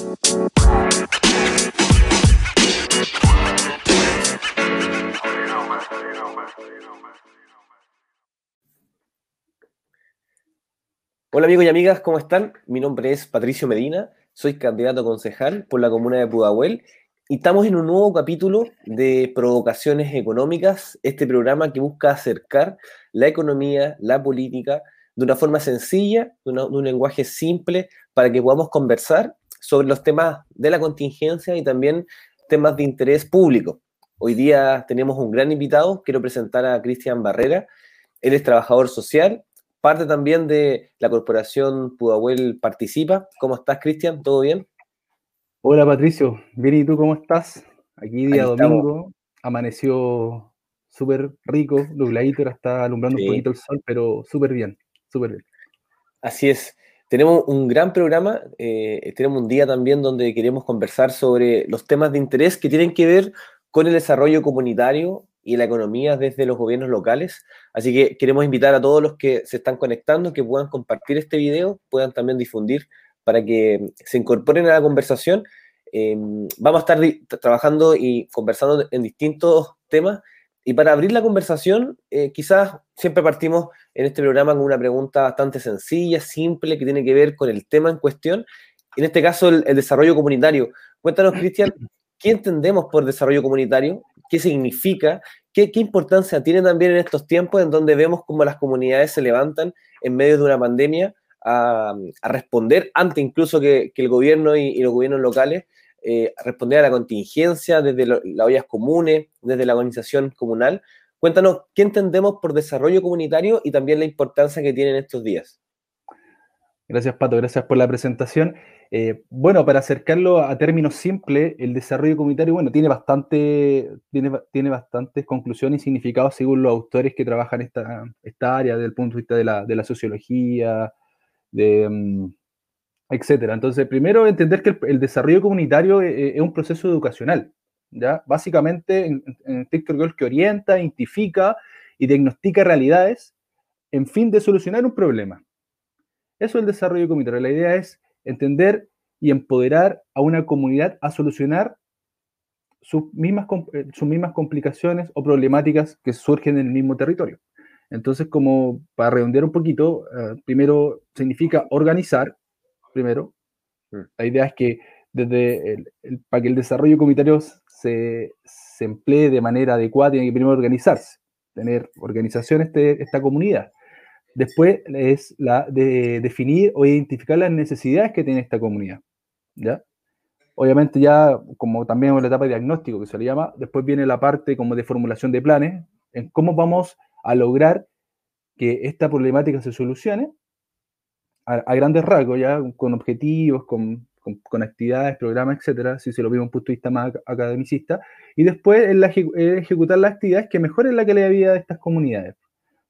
Hola amigos y amigas, ¿cómo están? Mi nombre es Patricio Medina, soy candidato a concejal por la comuna de Pudahuel y estamos en un nuevo capítulo de Provocaciones Económicas, este programa que busca acercar la economía, la política, de una forma sencilla, de, de un lenguaje simple, para que podamos conversar sobre los temas de la contingencia y también temas de interés público. Hoy día tenemos un gran invitado, quiero presentar a Cristian Barrera, él es trabajador social, parte también de la corporación Pudahuel Participa. ¿Cómo estás, Cristian? ¿Todo bien? Hola, Patricio. Bien, ¿y tú cómo estás? Aquí día domingo, amaneció súper rico, nubladito, ahora está alumbrando un poquito el sol, pero súper bien, súper bien. Así es. Tenemos un gran programa, eh, tenemos un día también donde queremos conversar sobre los temas de interés que tienen que ver con el desarrollo comunitario y la economía desde los gobiernos locales. Así que queremos invitar a todos los que se están conectando que puedan compartir este video, puedan también difundir para que se incorporen a la conversación. Em, vamos a estar trabajando y conversando en distintos temas. Y para abrir la conversación, eh, quizás siempre partimos en este programa con una pregunta bastante sencilla, simple, que tiene que ver con el tema en cuestión. En este caso, el, el desarrollo comunitario. Cuéntanos, Cristian, ¿qué entendemos por desarrollo comunitario? ¿Qué significa? ¿Qué, importancia tiene también en estos tiempos en donde vemos cómo las comunidades se levantan en medio de una pandemia a, responder, antes incluso que, el gobierno y, los gobiernos locales, eh, responder a la contingencia desde las ollas comunes, desde la organización comunal? Cuéntanos, ¿qué entendemos por desarrollo comunitario y también la importancia que tiene en estos días? Gracias, Pato, gracias por la presentación. Eh, bueno, para acercarlo a términos simples, el desarrollo comunitario, bueno, tiene, bastante, tiene, tiene bastantes conclusiones y significados según los autores que trabajan esta, esta área desde el punto de vista de la, de la sociología, de, mm, etcétera. Entonces, primero entender que el, desarrollo comunitario es, e, es, un proceso educacional, ¿ya? Básicamente, en, en el que orienta, identifica y diagnostica realidades en fin de solucionar un problema. Eso es el desarrollo comunitario. La idea es entender y empoderar a una comunidad a solucionar sus mismas, eh, sus mismas complicaciones o problemáticas que surgen en el mismo territorio. Entonces, como para redondear un poquito, eh, primero significa organizar, primero. Mm. La idea es que desde para que el desarrollo comunitario se, se, emplee de manera adecuada, tiene que primero organizarse, tener organización este, esta comunidad. Después es la de definir o identificar las necesidades que tiene esta comunidad. ¿ya? Obviamente ya, como también en la etapa de diagnóstico que se le llama, después viene la parte como de formulación de planes, en cómo vamos a lograr que esta problemática se solucione a, grandes rasgos, ya con objetivos, con, con, actividades, programas, etcétera, si se lo desde un punto de vista más academicista, y después en la, ejecutar las actividades que mejoren la calidad de vida de estas comunidades.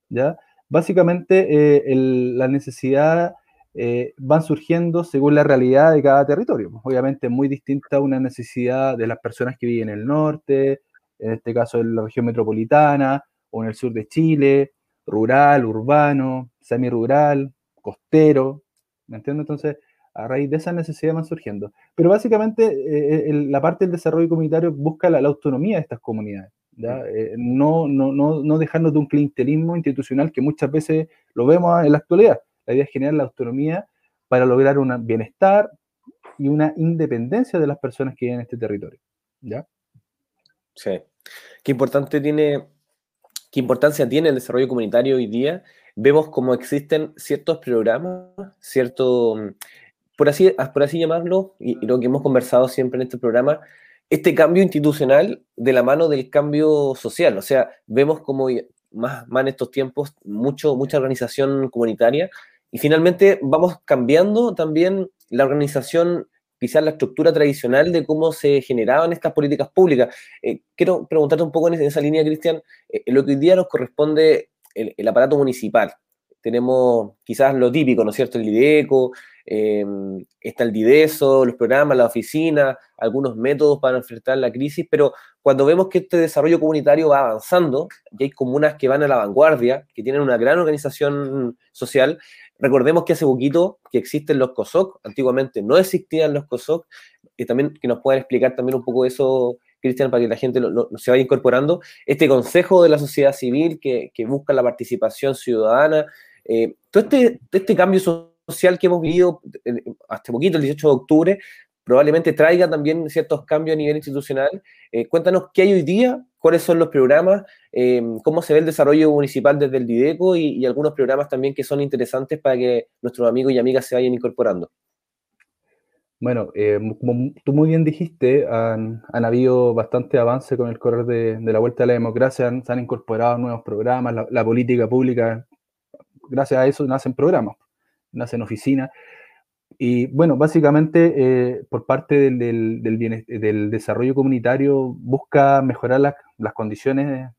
¿ya? básicamente eh, las necesidades eh, van surgiendo según la realidad de cada territorio. Obviamente muy distinta una necesidad de las personas que viven en el norte, en este caso en la región metropolitana o en el sur de Chile, rural, urbano, semi-rural, costero, ¿me entiendes? Entonces, a raíz de esas necesidades van surgiendo. Pero básicamente eh, la parte del desarrollo comunitario busca la autonomía de estas comunidades. Eh, no, no, no, no, dejarnos de un clientelismo institucional que muchas veces lo vemos en la actualidad. La idea es generar la autonomía para lograr un bienestar y una independencia de las personas que viven en este territorio. ¿ya? Sí. Qué importante tiene, qué importancia tiene el desarrollo comunitario hoy día. Vemos cómo existen ciertos programas, cierto, por así, por así llamarlo, y, y lo que hemos conversado siempre en este programa, este cambio institucional de la mano del cambio social. O sea, vemos como más, más en estos tiempos mucho, mucha organización comunitaria y finalmente vamos cambiando también la organización, quizás la estructura tradicional de cómo se generaban estas políticas públicas. Eh, quiero preguntarte un poco en esa línea, Cristian, eh, lo que hoy día nos corresponde el, aparato municipal. Tenemos quizás lo típico, ¿no es cierto? El IDECO, Em, está el DIDESO, los programas, la oficina, algunos métodos para enfrentar la crisis, pero cuando vemos que este desarrollo comunitario va avanzando, y hay comunas que van a la vanguardia, que tienen una gran organización social, Recordemos que hace poquito que existen los COSOC, antiguamente no existían los COSOC, y también que nos puedan explicar también un poco eso, Cristian, para que la gente se vaya incorporando. Este consejo de la sociedad civil que, busca la participación ciudadana, eh, todo este, este cambio social que hemos vivido hasta poquito, el 18 de octubre, probablemente traiga también ciertos cambios a nivel institucional. Eh, cuéntanos qué hay hoy día, cuáles son los programas, eh, cómo se ve el desarrollo municipal desde el Dideco y, algunos programas también que son interesantes para que nuestros amigos y amigas se vayan incorporando. Bueno, eh, como tú muy bien dijiste, han, habido bastante avance con el correr de, la vuelta a la democracia, se han incorporado nuevos programas, la, la, política pública, gracias a eso nacen programas, nacen oficinas. Y bueno, básicamente eh, por parte del, del, desarrollo comunitario busca mejorar las condiciones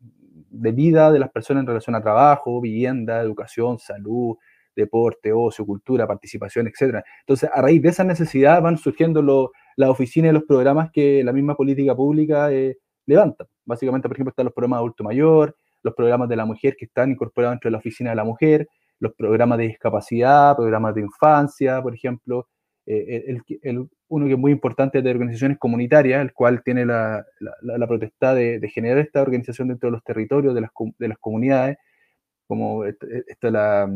de vida de las personas en relación a trabajo, vivienda, educación, salud, deporte, ocio, cultura, participación, etc. Entonces, a raíz de esa necesidad van surgiendo las oficinas y los programas que la misma política pública eh, levanta. Básicamente, por ejemplo, están los programas de adulto mayor, los programas de la mujer que están incorporados dentro de la oficina de la mujer, los programas de discapacidad, programas de infancia, por ejemplo. Eh, el, uno que es muy importante de organizaciones comunitarias, el cual tiene la, la, potestad de, generar esta organización dentro de los territorios, de las, de las comunidades, como esta, la,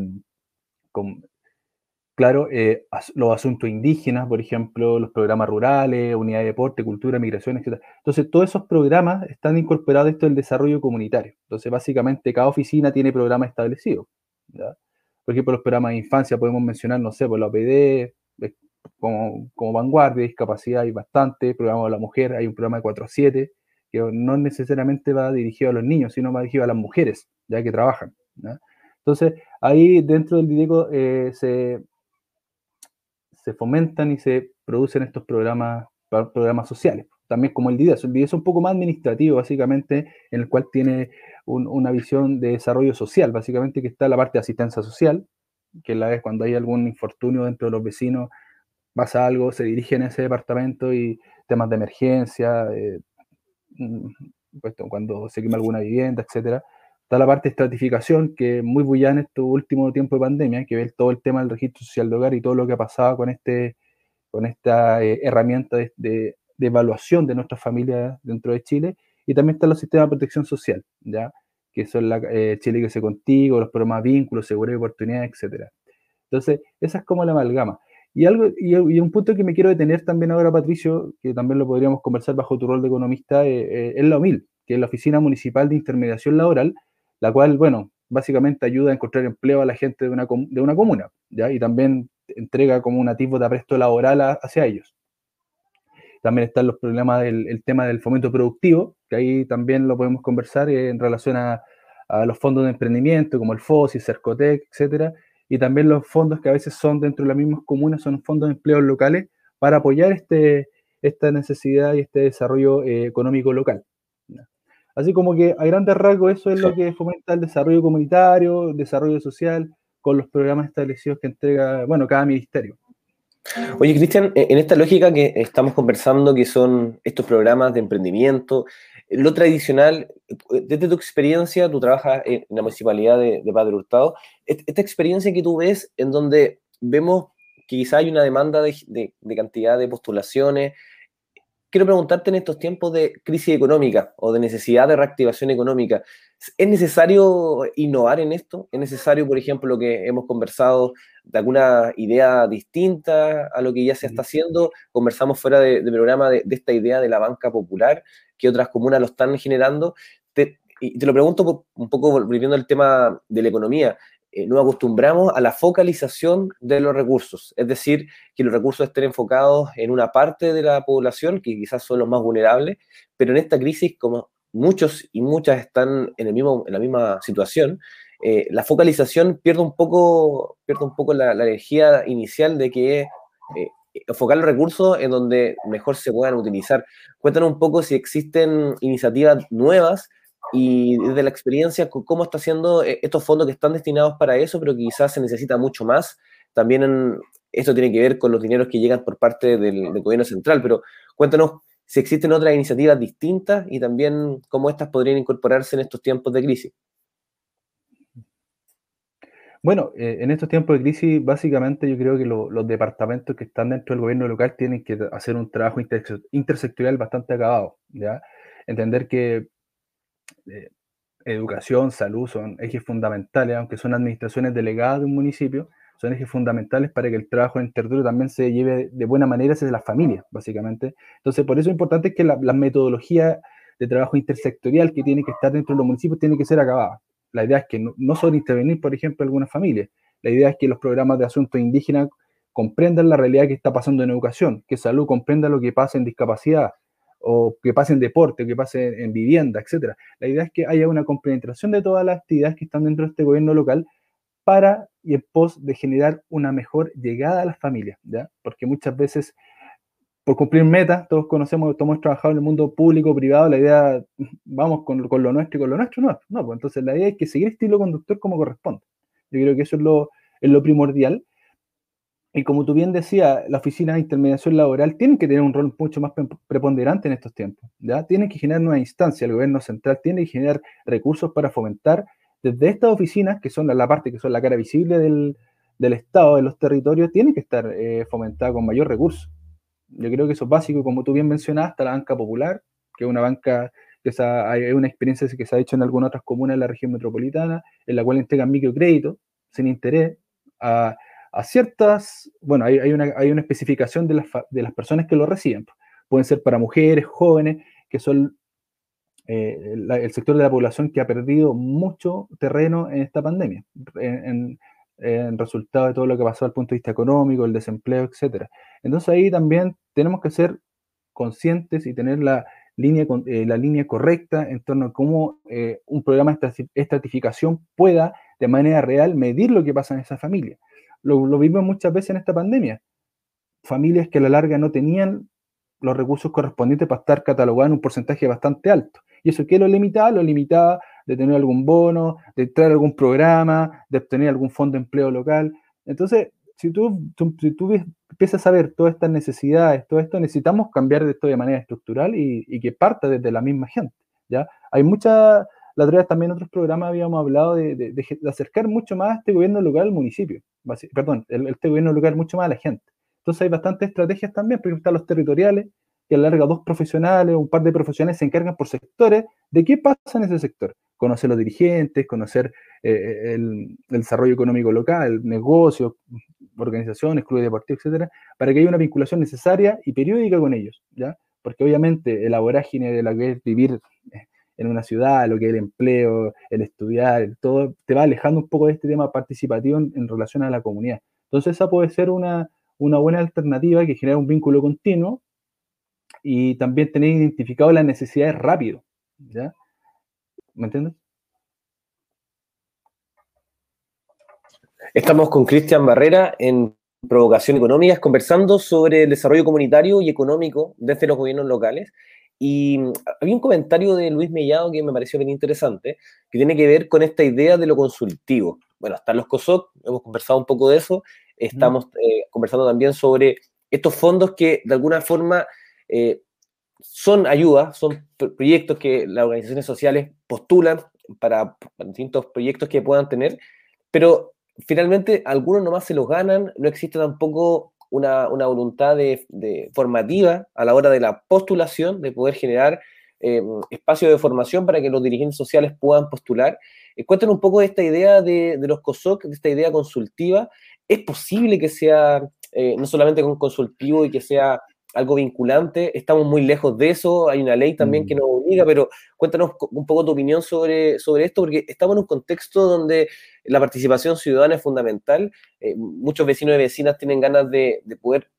claro, eh, los asuntos indígenas, por ejemplo, los programas rurales, unidad de deporte, cultura, migración, etc. Entonces, todos esos programas están incorporados esto del desarrollo comunitario. Entonces, básicamente, cada oficina tiene programas establecidos. Por ejemplo, los programas de infancia podemos mencionar, no sé, por la OPD, como, como vanguardia, discapacidad hay bastante, programa de la mujer, hay un programa de 4 a 7, que no necesariamente va dirigido a los niños, sino va dirigido a las mujeres, ya que trabajan. Entonces, ahí dentro del Dideco eh, se, se fomentan y se producen estos programas, programas sociales, también como el DIDES. El DIDES es un poco más administrativo, básicamente, en el cual tiene una visión de desarrollo social, básicamente que está la parte de asistencia social, que la vez cuando hay algún infortunio dentro de los vecinos, pasa algo, se dirigen a ese departamento y temas de emergencia, eh, mm, cuando se quema alguna vivienda, etcétera. Está la parte de estratificación, que es muy bullada en este último tiempo de pandemia, que ve todo el tema del registro social de hogar y todo lo que ha pasado con, este, con esta eh, herramienta de, de, evaluación de nuestras familias dentro de Chile. Y también están los sistemas de protección social, ¿ya? que son la eh, Chile que se contigo, los programas vínculos, seguridad y oportunidades, etcétera. Entonces, esa es como la amalgama. Y, algo, y, un punto que me quiero detener también ahora, Patricio, que también lo podríamos conversar bajo tu rol de economista, eh, es la OMIL, que es la Oficina Municipal de Intermediación Laboral, la cual, bueno, básicamente ayuda a encontrar empleo a la gente de una, de una comuna, ¿ya? Y también entrega como un atisbo de apresto laboral hacia ellos. También están los problemas del tema del fomento productivo, que ahí también lo podemos conversar en relación a, a los fondos de emprendimiento, como el FOSI, Cercotec, etcétera, y también los fondos que a veces son dentro de las mismas comunas, son fondos de empleos locales para apoyar este, esta necesidad y este desarrollo eh, económico local. Así como que a grandes rasgos eso es lo que fomenta el desarrollo comunitario, el desarrollo social, con los programas establecidos que entrega, bueno, cada ministerio. Oye, Cristian, en esta lógica que estamos conversando, que son estos programas de emprendimiento, lo tradicional, desde tu experiencia, tú trabajas en la municipalidad de, Padre Hurtado, esta experiencia que tú ves en donde vemos que quizá hay una demanda de, cantidad de postulaciones, quiero preguntarte en estos tiempos de crisis económica o de necesidad de reactivación económica, ¿es necesario innovar en esto? ¿Es necesario, por ejemplo, lo que hemos conversado, de alguna idea distinta a lo que ya se está haciendo? Conversamos fuera de, programa de, esta idea de la banca popular que otras comunas lo están generando. Te, y te lo pregunto un poco volviendo al tema de la economía. Eh, nos acostumbramos a la focalización de los recursos, es decir, que los recursos estén enfocados en una parte de la población, que quizás son los más vulnerables, pero en esta crisis, como muchos y muchas están en, el mismo, en la misma situación, eh, la focalización pierde un poco, pierde un poco la, energía inicial de que eh, enfocar los recursos en donde mejor se puedan utilizar. Cuéntanos un poco si existen iniciativas nuevas y desde la experiencia, cómo está haciendo eh, estos fondos que están destinados para eso, pero quizás se necesita mucho más. También esto tiene que ver con los dineros que llegan por parte del, gobierno central, pero cuéntanos si existen otras iniciativas distintas y también cómo estas podrían incorporarse en estos tiempos de crisis. Bueno, eh, en estos tiempos de crisis, básicamente yo creo que los departamentos que están dentro del gobierno local tienen que hacer un trabajo intersectorial bastante acabado, ¿ya? Entender que educación, salud son ejes fundamentales, aunque son administraciones delegadas de un municipio, son ejes fundamentales para que el trabajo en territorio también se lleve de buena manera desde las familias, básicamente. Entonces, por eso es importante que la, metodología de trabajo intersectorial que tiene que estar dentro de los municipios tiene que ser acabada. La idea es que no, no solo intervenir, por ejemplo, algunas familias, la idea es que los programas de asuntos indígenas comprendan la realidad que está pasando en educación, que salud comprenda lo que pasa en discapacidad, o que pase en deporte, que pase en vivienda, etc. La idea es que haya una compenetración de todas las actividades que están dentro de este gobierno local para y en pos de generar una mejor llegada a las familias, ¿ya? Porque muchas veces, por cumplir metas, todos conocemos, todos hemos trabajado en el mundo público, privado, la idea, vamos con, lo nuestro y con lo nuestro, no, no, pues entonces la idea es que seguir estilo conductor como corresponde. Yo creo que eso es lo, es lo primordial y como tú bien decías, la oficina de intermediación laboral tiene que tener un rol mucho más preponderante en estos tiempos. ¿ya? Tienen que generar una instancia, el gobierno central tiene que generar recursos para fomentar desde estas oficinas, que son la, parte que son la cara visible del, Estado, de los territorios, tiene que estar eh, fomentada con mayor recurso. Yo creo que eso es básico, como tú bien mencionaste, la banca popular, que es una banca que es una experiencia que se ha hecho en algunas otras comunas de la región metropolitana, en la cual entregan microcrédito sin interés a a ciertas, bueno, hay, una, hay una, especificación de las, de las, personas que lo reciben. Pueden ser para mujeres, jóvenes, que son eh, el sector de la población que ha perdido mucho terreno en esta pandemia, en, resultado de todo lo que pasó al punto de vista económico, el desempleo, etc. Entonces ahí también tenemos que ser conscientes y tener la línea, eh, la línea correcta en torno a cómo eh, un programa de estratificación pueda de manera real medir lo que pasa en esa familia. Lo, vimos muchas veces en esta pandemia. Familias que a la larga no tenían los recursos correspondientes para estar catalogadas en un porcentaje bastante alto. ¿Y eso qué lo limitaba? Lo limitaba de tener algún bono, de traer algún programa, de obtener algún fondo de empleo local. Entonces, si tú, si tú empiezas a ver todas estas necesidades, todo esto, necesitamos cambiar esto de manera estructural y, y que parta desde la misma gente. ¿ya? Hay mucha, la otra vez también en otros programas habíamos hablado de, acercar mucho más a este gobierno local al municipio, perdón, este gobierno local mucho más a la gente. Entonces hay bastantes estrategias también, porque están los territoriales, que a la larga dos profesionales, un par de profesionales se encargan por sectores de qué pasa en ese sector. Conocer los dirigentes, conocer eh, el, desarrollo económico local, negocios, organizaciones, clubes deportivos, etcétera, para que haya una vinculación necesaria y periódica con ellos, ¿ya? Porque obviamente la vorágine de la que es vivir eh, en una ciudad, lo que es el empleo, el estudiar, todo te va alejando un poco de este tema participativo en, relación a la comunidad. Entonces esa puede ser una, buena alternativa que genera un vínculo continuo y también tener identificado las necesidades rápido. ¿Me entiendes? Estamos con Cristian Barrera en Provocación Económicas conversando sobre el desarrollo comunitario y económico desde los gobiernos locales. Y mm, había un comentario de Luis Mellado que me pareció bien interesante, que tiene que ver con esta idea de lo consultivo. Bueno, están los COSOC, hemos conversado un poco de eso, estamos eh, conversando también sobre estos fondos que de alguna forma eh, son ayudas, son proyectos que las organizaciones sociales postulan para, distintos proyectos que puedan tener, pero finalmente algunos nomás se los ganan, no existe tampoco una, voluntad de, formativa a la hora de la postulación, de poder generar eh, espacios de formación para que los dirigentes sociales puedan postular. Eh, un poco de esta idea de, los COSOC, de esta idea consultiva. ¿Es posible que sea eh, no solamente consultivo y que sea algo vinculante. Estamos muy lejos de eso, hay una ley también que mm. nos obliga, pero cuéntanos un poco tu opinión sobre, sobre esto, porque estamos en un contexto donde la participación ciudadana es fundamental. Eh, muchos vecinos y vecinas tienen ganas de, poder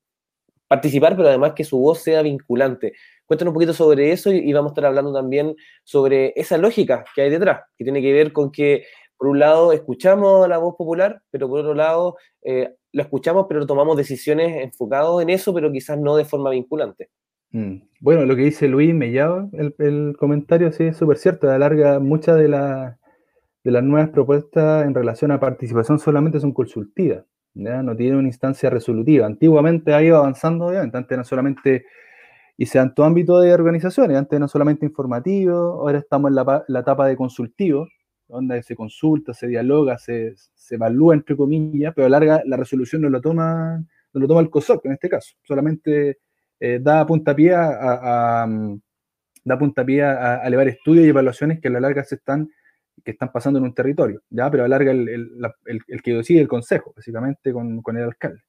participar, pero además que su voz sea vinculante. Cuéntanos un poquito sobre eso y, vamos a estar hablando también sobre esa lógica que hay detrás, que tiene que ver con que, por un lado, escuchamos la voz popular, pero por otro lado, eh, lo escuchamos, pero tomamos decisiones enfocadas en eso, pero quizás no de forma vinculante. Mm. Bueno, lo que dice Luis Mellado, el, el comentario sí es súper cierto, alarga muchas de, de las nuevas propuestas en relación a participación solamente son consultivas, ¿ya? no tienen una instancia resolutiva. Antiguamente ha ido avanzando, obviamente, antes no solamente, y sea en todo ámbito de organizaciones, antes no solamente informativo, ahora estamos en la, la etapa de consultivo, donde se consulta, se dialoga, se, evalúa, entre comillas, pero a larga la resolución no la toma, no lo toma el COSOC en este caso, solamente eh, da puntapié a, a, da puntapié a, a, elevar estudios y evaluaciones que a la larga se están que están pasando en un territorio, ¿ya? pero a larga el, el, el, que decide el consejo, básicamente con, con, el alcalde.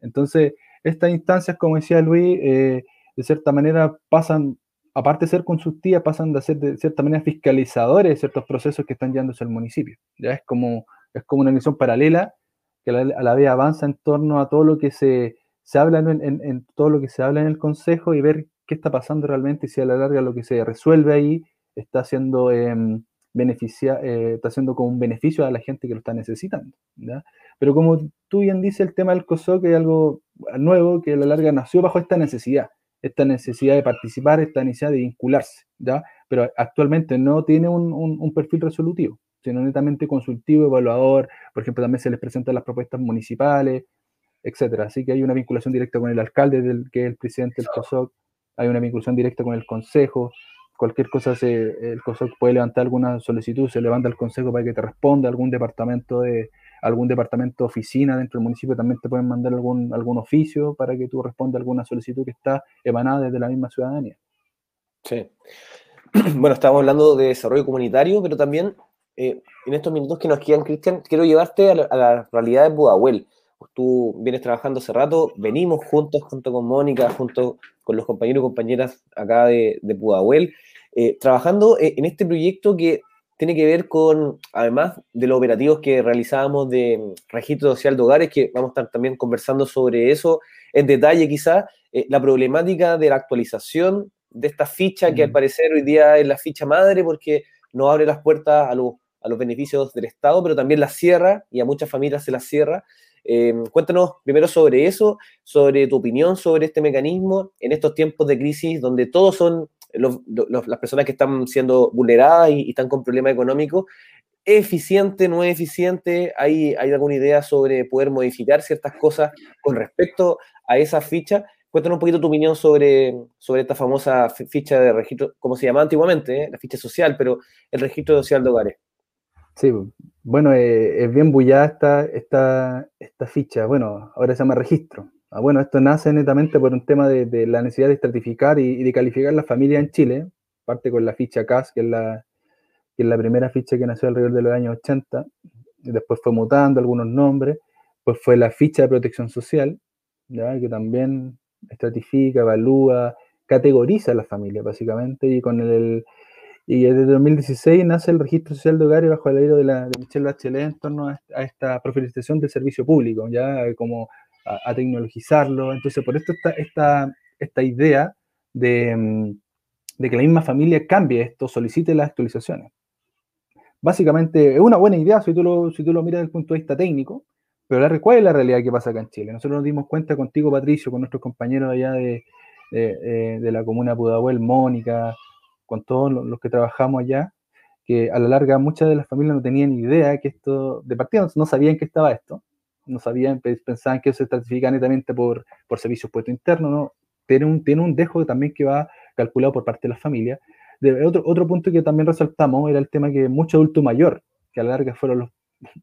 Entonces, estas instancias, como decía Luis, eh, de cierta manera pasan aparte de ser consultivas, pasan de ser de cierta manera fiscalizadores de ciertos procesos que están llevándose al municipio. Ya es como, es como una misión paralela que a la, vez avanza en torno a todo lo que se, se habla en, todo lo que se habla en el consejo y ver qué está pasando realmente y si a la larga lo que se resuelve ahí está siendo em, beneficia, eh, está siendo como un beneficio a la gente que lo está necesitando. Pero como tú bien dices, el tema del COSOC es algo nuevo que a la larga nació bajo esta necesidad esta necesidad de participar, esta necesidad de vincularse, ¿ya? Pero actualmente no tiene un, un, perfil resolutivo, sino netamente consultivo, evaluador, por ejemplo, también se les presentan las propuestas municipales, etcétera. Así que hay una vinculación directa con el alcalde, del, que es el presidente del COSOC, hay una vinculación directa con el consejo, cualquier cosa, se, el COSOC puede levantar alguna solicitud, se levanta al consejo para que te responda algún departamento de, algún departamento oficina dentro del municipio también te pueden mandar algún, algún oficio para que tú respondas alguna solicitud que está emanada desde la misma ciudadanía. Sí. Bueno, estamos hablando de desarrollo comunitario, pero también eh, en estos minutos que nos quedan, Cristian, quiero llevarte a la, realidad de Budahuel. Tú vienes trabajando hace rato, venimos juntos, junto con Mónica, junto con los compañeros y compañeras acá de, de eh, trabajando eh, en este proyecto que tiene que ver con, además de los operativos que realizábamos de registro social de hogares, que vamos a estar también conversando sobre eso en detalle quizás, eh, la problemática de la actualización de esta ficha que al mm. parecer hoy día es la ficha madre porque no abre las puertas a, los, a los beneficios del Estado, pero también la cierra y a muchas familias se la cierra. Eh, cuéntanos primero sobre eso, sobre tu opinión sobre este mecanismo en estos tiempos de crisis donde todos son las personas que están siendo vulneradas y, están con problemas económicos, ¿es eficiente, no es eficiente? ¿Hay, ¿Hay alguna idea sobre poder modificar ciertas cosas con respecto a esa ficha? Cuéntanos un poquito tu opinión sobre, sobre esta famosa ficha de registro, como se llamaba antiguamente, eh? la ficha social, pero el registro social de hogares. Sí, bueno, eh, es bien bullada esta, esta, esta ficha. Bueno, ahora se llama registro. Ah, bueno, esto nace netamente por un tema de, la necesidad de estratificar y, de calificar la familia en Chile, parte con la ficha CAS, que es la, que es la primera ficha que nació alrededor de los años 80, y después fue mutando algunos nombres, pues fue la ficha de protección social, ¿ya? que también estratifica, evalúa, categoriza a la familia, básicamente, y con el, y desde 2016 nace el registro social de hogares bajo el aire de, de Michelle Bachelet en torno a, a esta profilización del servicio público, ya como a, tecnologizarlo. Entonces, por esto está esta, esta idea de, mm, de, que la misma familia cambie esto, solicite las actualizaciones. Básicamente, es una buena idea si tú lo, si tú lo miras desde el punto de vista técnico, pero la, ¿cuál es la realidad que pasa acá en Chile? Nosotros nos dimos cuenta contigo, Patricio, con nuestros compañeros allá de, de, de la comuna Pudahuel, Mónica, con todos los que trabajamos allá, que a la larga muchas de las familias no tenían idea que esto, de partida no sabían que estaba esto, no sabían, pensaban que eso se estratifica netamente por, por servicios puestos internos, ¿no? Tiene un, tiene un dejo también que va calculado por parte de la familia. De, otro, otro punto que también resaltamos era el tema que mucho adulto mayor, que a la larga fueron los,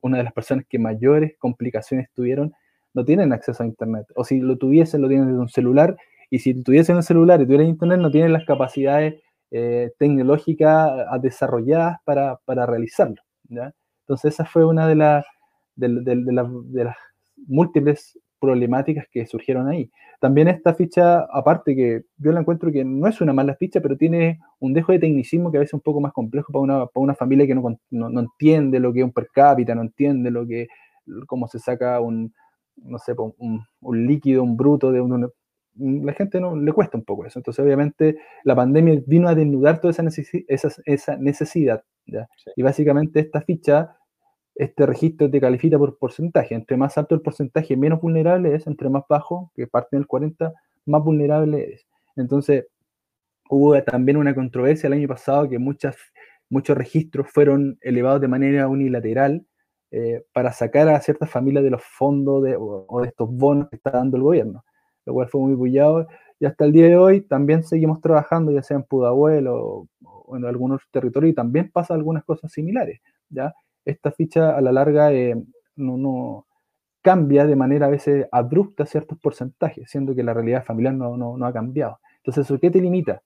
una de las personas que mayores complicaciones tuvieron, no tienen acceso a Internet. O si lo tuviesen, lo tienen desde un celular. Y si tuviesen un celular y tuvieran Internet, no tienen las capacidades eh, tecnológicas desarrolladas para, para realizarlo. ¿ya? Entonces, esa fue una de, las de, las múltiples problemáticas que surgieron ahí. También esta ficha, aparte que yo la encuentro que no es una mala ficha, pero tiene un dejo de tecnicismo que a veces es un poco más complejo para una, para una familia que no, no, entiende lo que es un per cápita, no entiende lo que, cómo se saca un, no sé, un, un líquido, un bruto de un, la gente no le cuesta un poco eso. Entonces, obviamente, la pandemia vino a desnudar toda esa, esa, esa necesidad. ¿ya? Y básicamente esta ficha este registro te califica por porcentaje. Entre más alto el porcentaje, menos vulnerable es. Entre más bajo, que parte del 40, más vulnerable es. Entonces, hubo también una controversia el año pasado que muchas, muchos registros fueron elevados de manera unilateral eh, para sacar a ciertas familias de los fondos de, o, de estos bonos que está dando el gobierno, lo cual fue muy bullado. Y hasta el día de hoy también seguimos trabajando, ya sea en Pudahuel o, o en algunos territorios, y también pasa algunas cosas similares ¿ya? Esta ficha a la larga eh, no, no, cambia de manera a veces abrupta ciertos porcentajes, siendo que la realidad familiar no, no, ha cambiado. Entonces, ¿eso qué te limita?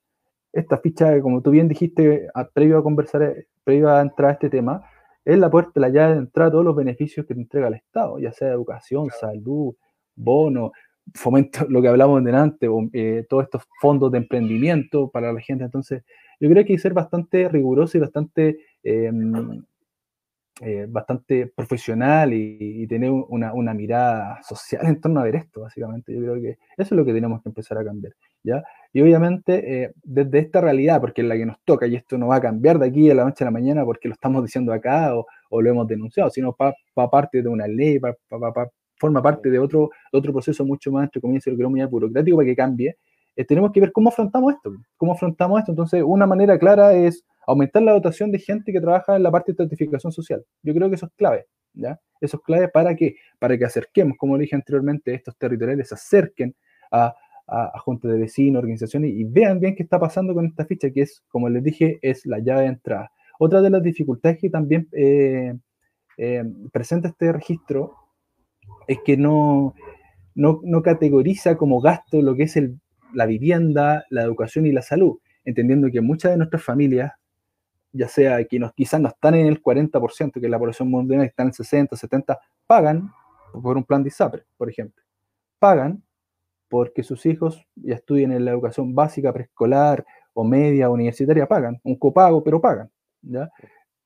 Esta ficha, como tú bien dijiste, previo a conversar, eh, previo a entrar a este tema, es la puerta, la llave de entrada a todos los beneficios que te entrega el Estado, ya sea educación, salud, bono, fomento, lo que hablamos delante, eh, todos estos fondos de emprendimiento para la gente. Entonces, yo creo que hay que ser bastante riguroso y bastante, em, eh, bastante profesional y, tener una, una, mirada social en torno a ver esto, básicamente. Yo creo que eso es lo que tenemos que empezar a cambiar. ¿ya? Y obviamente, eh, desde esta realidad, porque es la que nos toca, y esto no va a cambiar de aquí a la noche a la mañana porque lo estamos diciendo acá o, o lo hemos denunciado, sino para pa parte de una ley, pa, pa, forma parte de otro, otro proceso mucho más, entre comillas, burocrático para que cambie, eh, tenemos que ver cómo afrontamos esto. ¿Cómo afrontamos esto? Entonces, una manera clara es aumentar la dotación de gente que trabaja en la parte de estratificación social. Yo creo que eso es clave, ¿ya? Eso es clave para que, para que acerquemos, como dije anteriormente, estos territoriales se acerquen a, a, juntas de vecinos, organizaciones y vean bien qué está pasando con esta ficha, que es, como les dije, es la llave de entrada. Otra de las dificultades que también eh, eh, presenta este registro es que no, no, categoriza como gasto lo que es el, la vivienda, la educación y la salud, entendiendo que muchas de nuestras familias, ya sea que quizás no están en el 40%, que la población mundial está en el 60, 70, pagan por un plan de ISAPRE, por ejemplo. Pagan porque sus hijos ya estudien en la educación básica, preescolar o media, universitaria, pagan, un copago, pero pagan. ¿ya?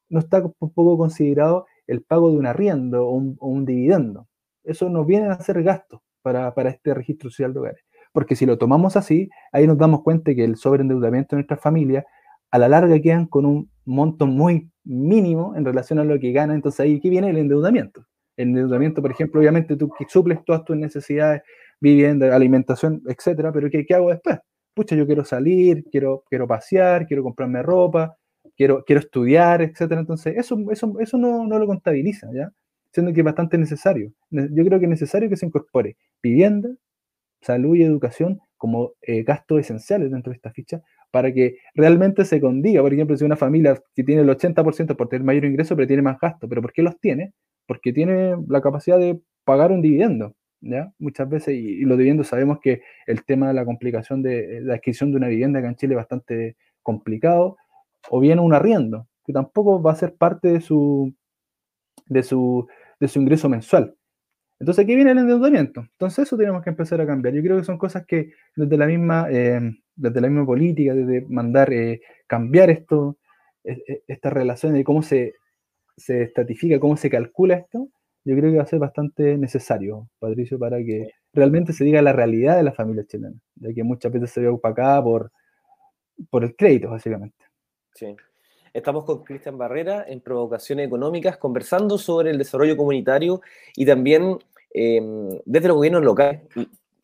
No está un poco considerado el pago de un arriendo o un dividendo eso nos viene a hacer gastos para, este registro social de hogares. Porque si lo tomamos así, ahí nos damos cuenta que el sobreendeudamiento de nuestras familias a la larga quedan con un monto muy mínimo en relación a lo que ganan. Entonces ahí ¿qué viene el endeudamiento. El endeudamiento, por ejemplo, obviamente tú suples todas tus necesidades, vivienda, alimentación, etcétera, pero ¿qué, hago después? Pucha, yo quiero salir, quiero, quiero pasear, quiero comprarme ropa, quiero, quiero estudiar, etcétera. Entonces, eso, eso, eso no, no lo contabiliza, ¿ya? siendo que es bastante necesario. Yo creo que es necesario que se incorpore vivienda, salud y educación como eh, gastos esenciales dentro de esta ficha para que realmente se condiga. Por ejemplo, si una familia que tiene el 80% por tener mayor ingreso, pero tiene más gastos, ¿pero por qué los tiene? Porque tiene la capacidad de pagar un dividendo. ¿ya? Muchas veces, y, los dividendos sabemos que el tema de la complicación de la adquisición de una vivienda acá en Chile es bastante complicado, o bien un arriendo, que tampoco va a ser parte de su, de su, de su ingreso mensual. Entonces aquí viene el endeudamiento. Entonces eso tenemos que empezar a cambiar. Yo creo que son cosas que desde la misma, eh, desde la misma política, desde mandar eh, cambiar esto, e, e, esta relación de cómo se, se estratifica, cómo se calcula esto, yo creo que va a ser bastante necesario, Patricio, para que realmente se diga la realidad de la familia chilena, de que muchas veces se ve opacada por, por el crédito, básicamente. Sí. Estamos con Cristian Barrera en Provocaciones Económicas conversando sobre el desarrollo comunitario y también em, desde los gobiernos locales.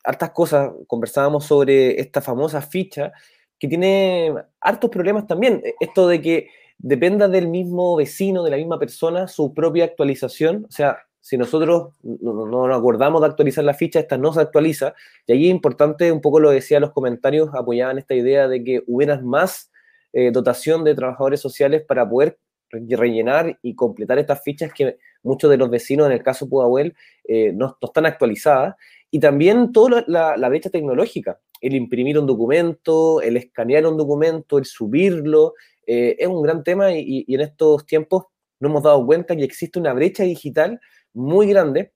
Hartas cosas, conversábamos sobre esta famosa ficha que tiene hartos problemas también. E, esto de que dependa del mismo vecino, de la misma persona, su propia actualización. O sea, si nosotros no, nos acordamos de actualizar la ficha, esta no se actualiza. Y ahí es importante, un poco lo decía los comentarios, apoyaban esta idea de que hubieran más eh, dotación de trabajadores sociales para poder rellenar y completar estas fichas que muchos de los vecinos, en el caso Pudahuel, eh, no, están actualizadas. Y también toda la, brecha tecnológica, el imprimir un documento, el escanear un documento, el subirlo, eh, es un gran tema y, en estos tiempos nos hemos dado cuenta que existe una brecha digital muy grande.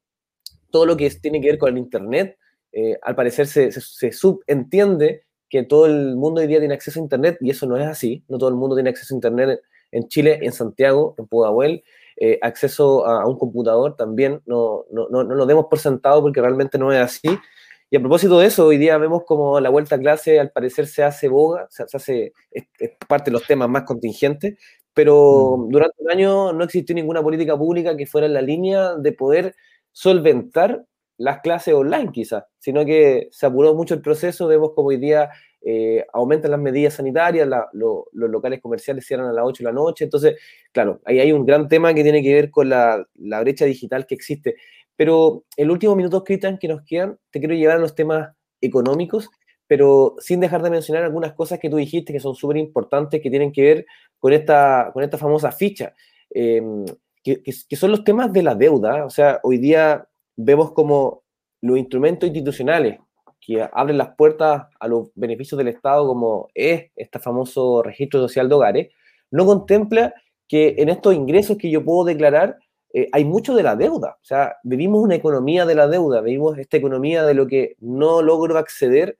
Todo lo que tiene que ver con el Internet, al parecer se, se subentiende que todo el mundo hoy día tiene acceso a Internet y eso no es así. No todo el mundo tiene acceso a Internet en Chile, en Santiago, en Pudahuel. Eh, acceso a, un computador también no, no, no, no, lo demos por sentado porque realmente no es así. Y a propósito de eso, hoy día vemos como la vuelta a clase al parecer se hace boga, se, hace es, parte de los temas más contingentes, pero mm. durante un año no existió ninguna política pública que fuera en la línea de poder solventar las clases online quizás, sino que se apuró mucho el proceso, vemos como hoy día eh, aumentan las medidas sanitarias, los locales comerciales cierran a las 8 de la noche, entonces, claro, ahí hay un gran tema que tiene que ver con la, brecha digital que existe. Pero el último minuto, Cristian, que nos quedan, te quiero llevar a los temas económicos, pero sin dejar de mencionar algunas cosas que tú dijiste que son súper importantes, que tienen que ver con esta, con esta famosa ficha. em, que, son los temas de la deuda. O sea, hoy día vemos como los instrumentos institucionales que abren las puertas a los beneficios del Estado, como es este famoso registro social de hogares, no contempla que en estos ingresos que yo puedo declarar eh, hay mucho de la deuda. O sea, vivimos una economía de la deuda, vivimos esta economía de lo que no logro acceder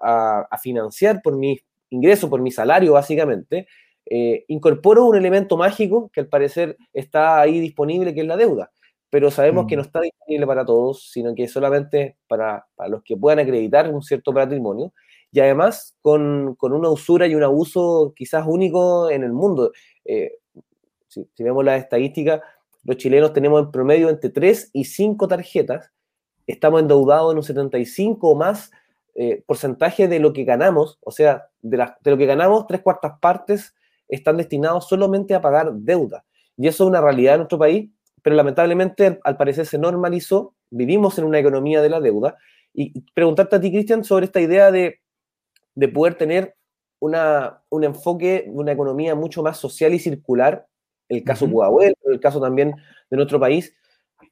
a, financiar por mi ingreso, por mi salario, básicamente. Eh, incorporo un elemento mágico que al parecer está ahí disponible, que es la deuda. Pero sabemos que mm. no está disponible para todos, sino que solamente para, para los que puedan acreditar un cierto patrimonio y además con, con, una usura y un abuso quizás único en el mundo. Eh, si, si, vemos las estadísticas, los chilenos tenemos en promedio entre 3 y 5 tarjetas, estamos endeudados en un 75 o más eh, porcentaje de lo que ganamos, o sea, de, de, lo que ganamos, tres cuartas partes están destinados solamente a pagar deuda. Y eso es una realidad en nuestro país, pero lamentablemente al parecer se normalizó, vivimos en una economía de la deuda. Y preguntarte a ti, Cristian, sobre esta idea de, de poder tener una, un enfoque, una economía mucho más social y circular el caso uh el caso también de nuestro país,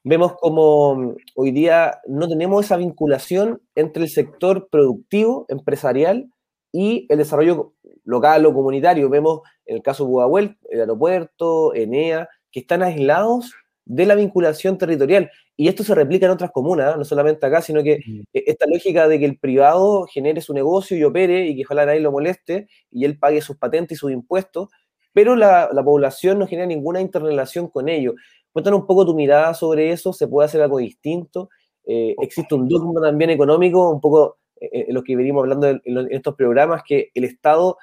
vemos como mm, hoy día no tenemos esa vinculación entre el sector productivo, empresarial y el desarrollo local o comunitario. Vemos en el caso de el aeropuerto, Enea, que están aislados de la vinculación territorial. Y esto se replica en otras comunas, ¿eh? no solamente acá, sino que e, esta lógica de que el privado genere su negocio y opere y que ojalá nadie lo moleste y él pague sus patentes y sus impuestos, pero la, población no genera ninguna interrelación con ello. Cuéntanos un poco tu mirada sobre eso, ¿se puede hacer algo distinto? Eh, existe un dogma también económico, un poco en eh, eh, lo que venimos hablando en, estos programas, que el Estado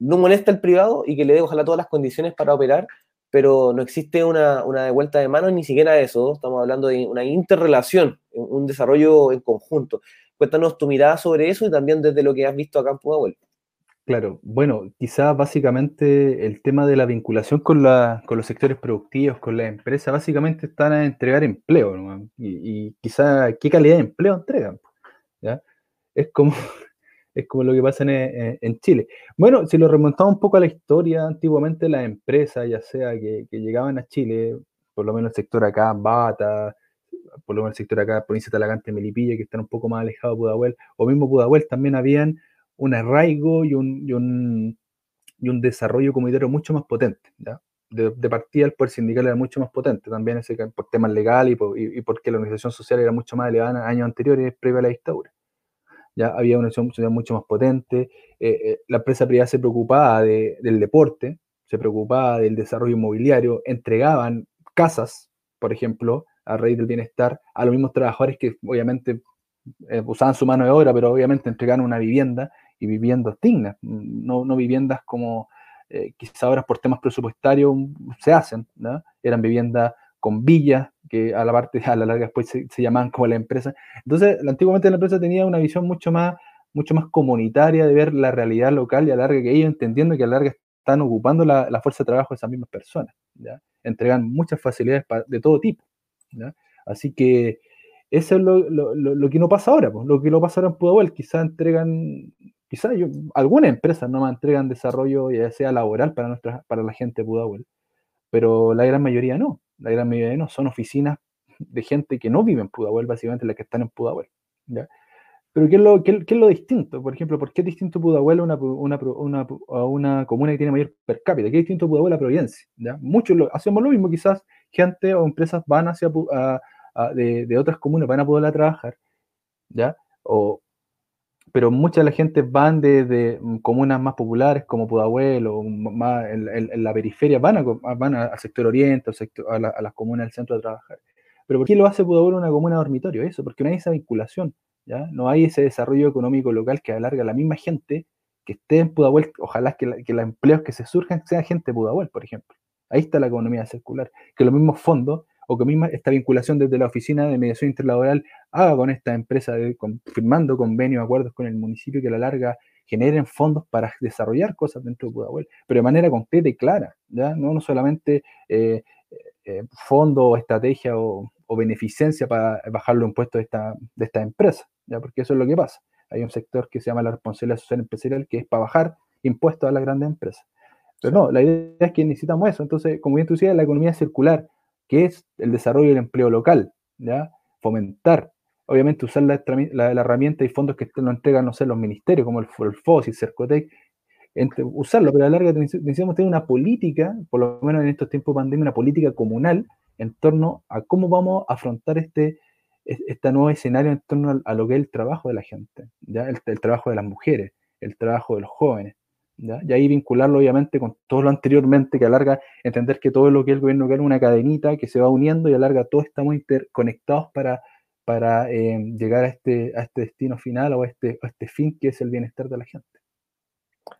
no molesta al privado y que le dé ojalá todas las condiciones para operar, pero no existe una, una vuelta de manos, ni siquiera eso, estamos hablando de una interrelación, un desarrollo en conjunto. Cuéntanos tu mirada sobre eso y también desde lo que has visto acá en Pudahuel. Claro, bueno, quizás básicamente el tema de la vinculación con, la, con los sectores productivos, con las empresas, básicamente están a entregar empleo, ¿no? y, y quizás qué calidad de empleo entregan, ¿ya? Es como, es como lo que pasa en, Chile. Bueno, si lo remontamos un poco a la historia, antiguamente las empresas, ya sea que, llegaban a Chile, por lo menos el sector acá, Bata, por lo menos el sector acá, provincia de Talagante, Melipilla, que están un poco más alejados de Pudahuel, o mismo Pudahuel, también habían un arraigo y un, y un, y un desarrollo comunitario mucho más potente. ¿ya? De, de, partida el poder sindical era mucho más potente, también ese, por temas legales y, por, y, porque la organización social era mucho más elevada en años anteriores, previo a la dictadura. Ya había una social mucho más potente, eh, eh, la empresa privada se preocupaba de, del deporte, se preocupaba del desarrollo inmobiliario, entregaban casas, por ejemplo, a raíz del bienestar, a los mismos trabajadores que obviamente eh, usaban su mano de obra, pero obviamente entregaban una vivienda y viviendas dignas, no, no viviendas como eh, quizás ahora por temas presupuestarios se hacen, ¿no? eran viviendas con villas que a la parte a la larga después se, llamaban como la empresa. Entonces, antiguamente la empresa tenía una visión mucho más, mucho más comunitaria de ver la realidad local y a la larga que ellos entendiendo que a la larga están ocupando la, fuerza de trabajo de esas mismas personas, ¿ya? entregan muchas facilidades de todo tipo. Así que eso es lo, lo, lo, que no pasa ahora, pues. lo que no pasa ahora en Pudahuel, quizás entregan quizás algunas empresas no me entregan desarrollo ya sea laboral para, nuestra, para la gente de Pudahuel, pero la gran mayoría no. La gran mayoría no. Son oficinas de gente que no vive en Pudahuel, básicamente las que están en Pudahuel. ¿ya? Pero ¿qué es, lo, qué, es, lo, distinto? Por ejemplo, ¿por qué es distinto Pudahuel a una, una, una, comuna que tiene mayor per cápita? ¿Qué es distinto Pudahuel a Providencia? ¿ya? Muchos hacemos lo mismo, quizás gente o empresas van hacia de, de, otras comunas, van a Pudahuel a trabajar, ¿ya? O, pero mucha de la gente van de, mm, comunas más populares como Pudahuel o más en, la periferia, van, a, van al sector oriente, a, las comunas del centro a trabajar. Pero ¿por qué lo hace Pudahuel una comuna dormitorio? Eso, porque no hay esa vinculación, ¿ya? No hay ese desarrollo económico local que alarga a la misma gente que esté en Pudahuel, ojalá que, los empleos que se surjan sean gente de Pudahuel, por ejemplo. Ahí está la economía circular, que los mismos fondos o que misma esta vinculación desde la Oficina de Mediación Interlaboral haga con esta empresa, firmando convenios, acuerdos con el municipio que a la larga generen fondos para desarrollar cosas dentro de Pudahuel, pero de manera concreta y clara, ¿ya? No, no solamente eh, eh, fondo o estrategia o, beneficencia para bajar los impuestos de esta, de esta empresa, ¿ya? Porque eso es lo que pasa. Hay un sector que se llama la responsabilidad social empresarial que es para bajar impuestos a las grandes empresas. Pero no, la idea es que necesitamos eso. Entonces, como bien tú decías, la economía circular, que es el desarrollo del empleo local, ¿ya? Fomentar, obviamente usar la, herramienta y fondos que nos entregan, no sé, los ministerios, como el, el FOS y Cercotec, usarlo, pero a la larga necesitamos tener una política, por lo menos en estos tiempos de pandemia, una política comunal en torno a cómo vamos a afrontar este, este nuevo escenario en torno a, lo que es el trabajo de la gente, ¿ya? El, trabajo de las mujeres, el trabajo de los jóvenes. ¿Ya? Y ahí vincularlo obviamente con todo lo anteriormente que alarga, entender que todo lo que es el gobierno local es una cadenita que se va uniendo y alarga, todos estamos interconectados para, para eh, llegar a este, a este destino final o este, a este fin que es el bienestar de la gente.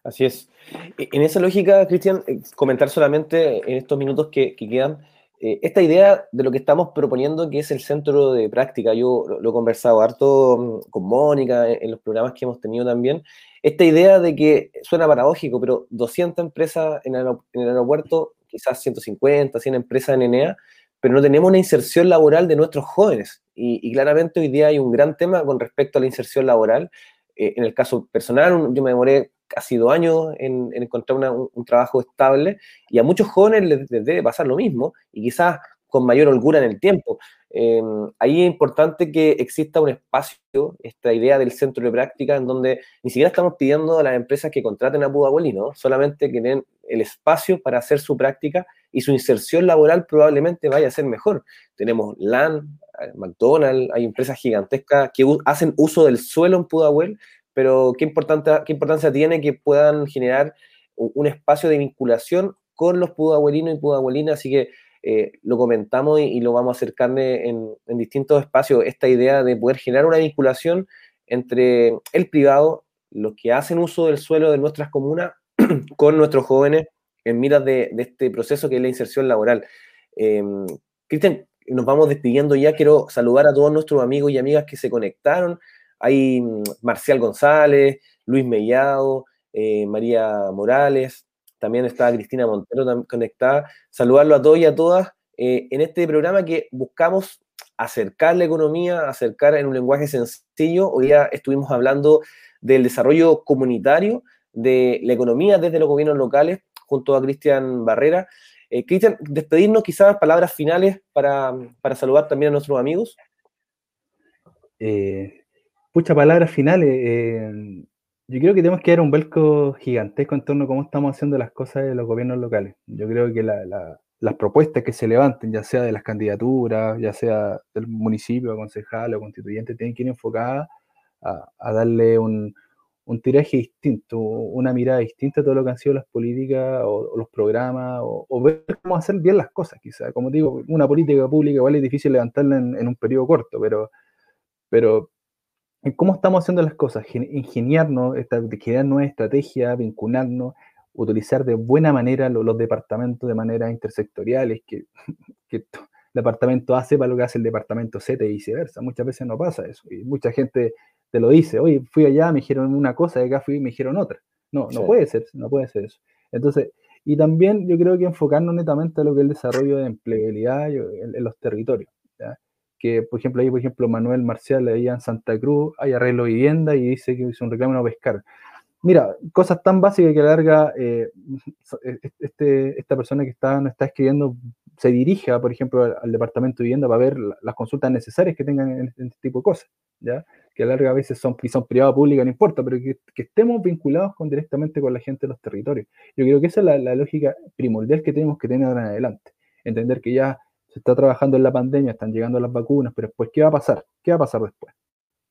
Así es. E, en esa lógica, Cristian, eh, comentar solamente en estos minutos que, quedan, eh, esta idea de lo que estamos proponiendo, que es el centro de práctica, yo lo, he conversado harto mm, con Mónica en, los programas que hemos tenido también, esta idea de que suena paradójico, pero 200 empresas en el, aeropuerto, quizás 150, 100 empresas en Enea, pero no tenemos una inserción laboral de nuestros jóvenes. Y, y, claramente hoy día hay un gran tema con respecto a la inserción laboral. Eh, en el caso personal, yo me demoré casi dos años en, encontrar un, trabajo estable y a muchos jóvenes les, debe pasar lo mismo y quizás con mayor holgura en el tiempo. Eh, ahí es importante que exista un espacio, esta idea del centro de práctica, en donde ni siquiera estamos pidiendo a las empresas que contraten a Pudahuelino, solamente que den el espacio para hacer su práctica y su inserción laboral probablemente vaya a ser mejor. Tenemos LAN, McDonald's, hay empresas gigantescas que hacen uso del suelo en Pudahuel pero qué, qué importancia tiene que puedan generar un espacio de vinculación con los pudahuelinos y pudahuelinas, así que eh, lo comentamos y, lo vamos a acercar en, distintos espacios, esta idea de poder generar una vinculación entre el privado, los que hacen uso del suelo de nuestras comunas, con nuestros jóvenes en miras de, este proceso que es la inserción laboral. Eh, Cristian, nos vamos despidiendo ya, quiero saludar a todos nuestros amigos y amigas que se conectaron, hay mm, Marcial González, Luis Mellado, eh, María Morales, también está Cristina Montero conectada. Saludarlo a todos y a todas eh, en este programa que buscamos acercar la economía, acercar en un lenguaje sencillo. Hoy ya estuvimos hablando del desarrollo comunitario, de la economía desde los gobiernos locales, junto a Cristian Barrera. Eh, Cristian, despedirnos quizás palabras finales para, para, saludar también a nuestros amigos. Muchas palabras finales. Eh, yo creo que tenemos que dar un vuelco gigantesco en torno a cómo estamos haciendo las cosas de los gobiernos locales. Yo creo que las propuestas que se levanten, ya sea de las candidaturas, ya sea del municipio, concejal o constituyente, tienen que ir enfocadas a, darle un, tiraje distinto, una mirada distinta a todo lo que han sido las políticas o, los programas, o, ver cómo hacer bien las cosas, quizás. Como digo, una política pública igual es difícil levantarla en, un periodo corto, pero, pero cómo estamos haciendo las cosas, ingeniarnos, generar nuevas estrategias, vincularnos, utilizar de buena manera los, departamentos de manera intersectoriales, que, que el departamento A sepa lo que hace el departamento Z y viceversa. Muchas veces no pasa eso. Y mucha gente te lo dice, oye, fui allá, me dijeron una cosa, y acá fui y me dijeron otra. No, no puede ser, no puede ser eso. Entonces, y también yo creo que enfocarnos netamente a lo que es el desarrollo de empleabilidad en, los territorios que, por ejemplo, ahí, por ejemplo, Manuel Marcial, ahí en Santa Cruz, hay arreglo de vivienda y dice que hizo un reclamo no pescar. Mira, cosas tan básicas que larga eh, este, esta persona que está, nos está escribiendo se dirija, por ejemplo, al, departamento de vivienda para ver las consultas necesarias que tengan en, este tipo de cosas, ¿ya? Que a larga a veces son, son privadas públicas, no importa, pero que, estemos vinculados con, directamente con la gente de los territorios. Yo creo que esa es la, la lógica primordial que tenemos que tener ahora en adelante. Entender que ya está trabajando en la pandemia, están llegando las vacunas, pero después, ¿qué va a pasar? ¿Qué va a pasar después?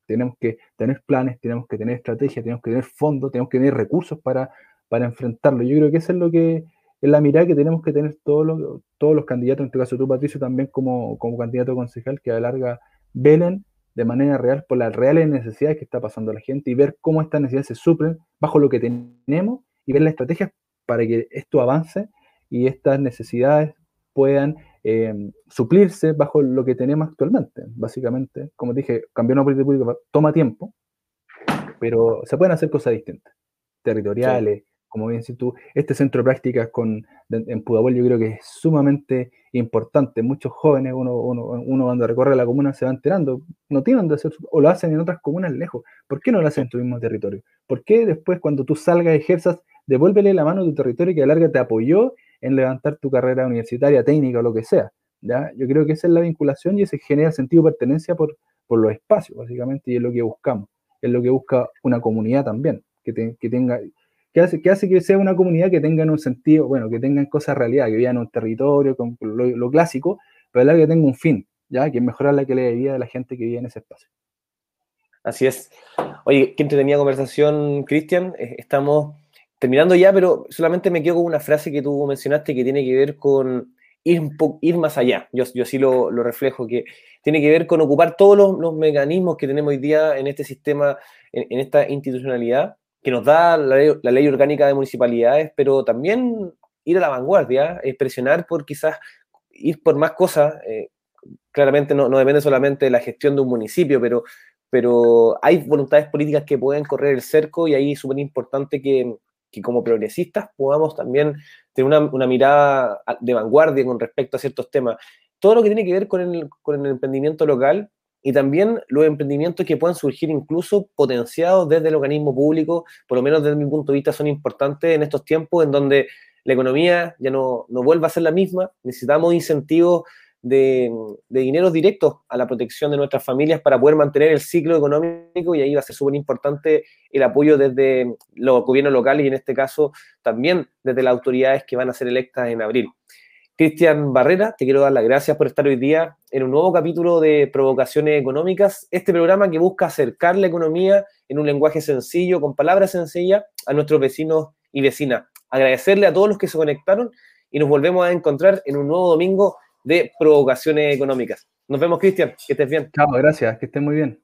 Tenemos que tener planes, tenemos que tener estrategias, tenemos que tener fondos, tenemos que tener recursos para, para enfrentarlo. Yo creo que eso es lo que es la mirada que tenemos que tener todos los, todos los candidatos, en este caso tú, Patricio, también como, como candidato concejal, que a la larga velen de manera real por las reales necesidades que está pasando la gente y ver cómo estas necesidades se suplen bajo lo que tenemos y ver las estrategias para que esto avance y estas necesidades puedan eh, suplirse bajo lo que tenemos actualmente. Básicamente, como dije, cambiar una política pública toma tiempo, pero se pueden hacer cosas distintas, territoriales, como bien si tú, este centro de prácticas con, en Pudahuel yo creo que es sumamente importante. Muchos jóvenes, uno, uno, uno cuando recorre la comuna se va enterando, no tienen donde hacer, o lo hacen en otras comunas lejos. ¿Por qué no lo hacen en tu mismo territorio? ¿Por qué después cuando tú salgas ejerzas devuélvele la mano a tu territorio que a larga te apoyó en levantar tu carrera universitaria, técnica o lo que sea. ¿ya? Yo creo que esa es la vinculación y ese genera sentido de pertenencia por, por los espacios, básicamente, y es lo que buscamos. Es lo que busca una comunidad también, que, que tenga, que hace, que hace que sea una comunidad que tenga un sentido, bueno, que tengan cosas realidad, que vivan en un territorio, con lo, clásico, pero la que tenga un fin, ¿ya? Que mejorar la calidad de vida de la gente que vive en ese espacio. Así es. Oye, qué entretenida conversación, Cristian. Eh, estamos terminando ya, pero solamente me quedo con una frase que tú mencionaste que tiene que ver con ir, más allá. Yo, yo así lo, lo, reflejo, que tiene que ver con ocupar todos los, mecanismos que tenemos hoy día en este sistema, en, esta institucionalidad, que nos da la ley, orgánica de municipalidades, pero también ir a la vanguardia, es presionar por quizás ir por más cosas. Eh, claramente no, no, depende solamente de la gestión de un municipio, pero, pero hay voluntades políticas que pueden correr el cerco y ahí es súper importante que, que como progresistas podamos también tener una, una, mirada de vanguardia con respecto a ciertos temas. Todo lo que tiene que ver con el, con el emprendimiento local y también los emprendimientos que puedan surgir incluso potenciados desde el organismo público, por lo menos desde mi punto de vista, son importantes en estos tiempos en donde la economía ya no, no vuelve a ser la misma, necesitamos incentivos de, dinero directos a la protección de nuestras familias para poder mantener el ciclo económico y ahí va a ser súper importante el apoyo desde los gobiernos locales y en este caso también desde las autoridades que van a ser electas en abril. Cristian Barrera, te quiero dar las gracias por estar hoy día en un nuevo capítulo de Provocaciones Económicas, este programa que busca acercar la economía en un lenguaje sencillo, con palabras sencillas, a nuestros vecinos y vecinas. Agradecerle a todos los que se conectaron y nos volvemos a encontrar en un nuevo domingo de provocaciones económicas. Nos vemos, Cristian. Que estés bien. Chao, gracias. Que estés muy bien.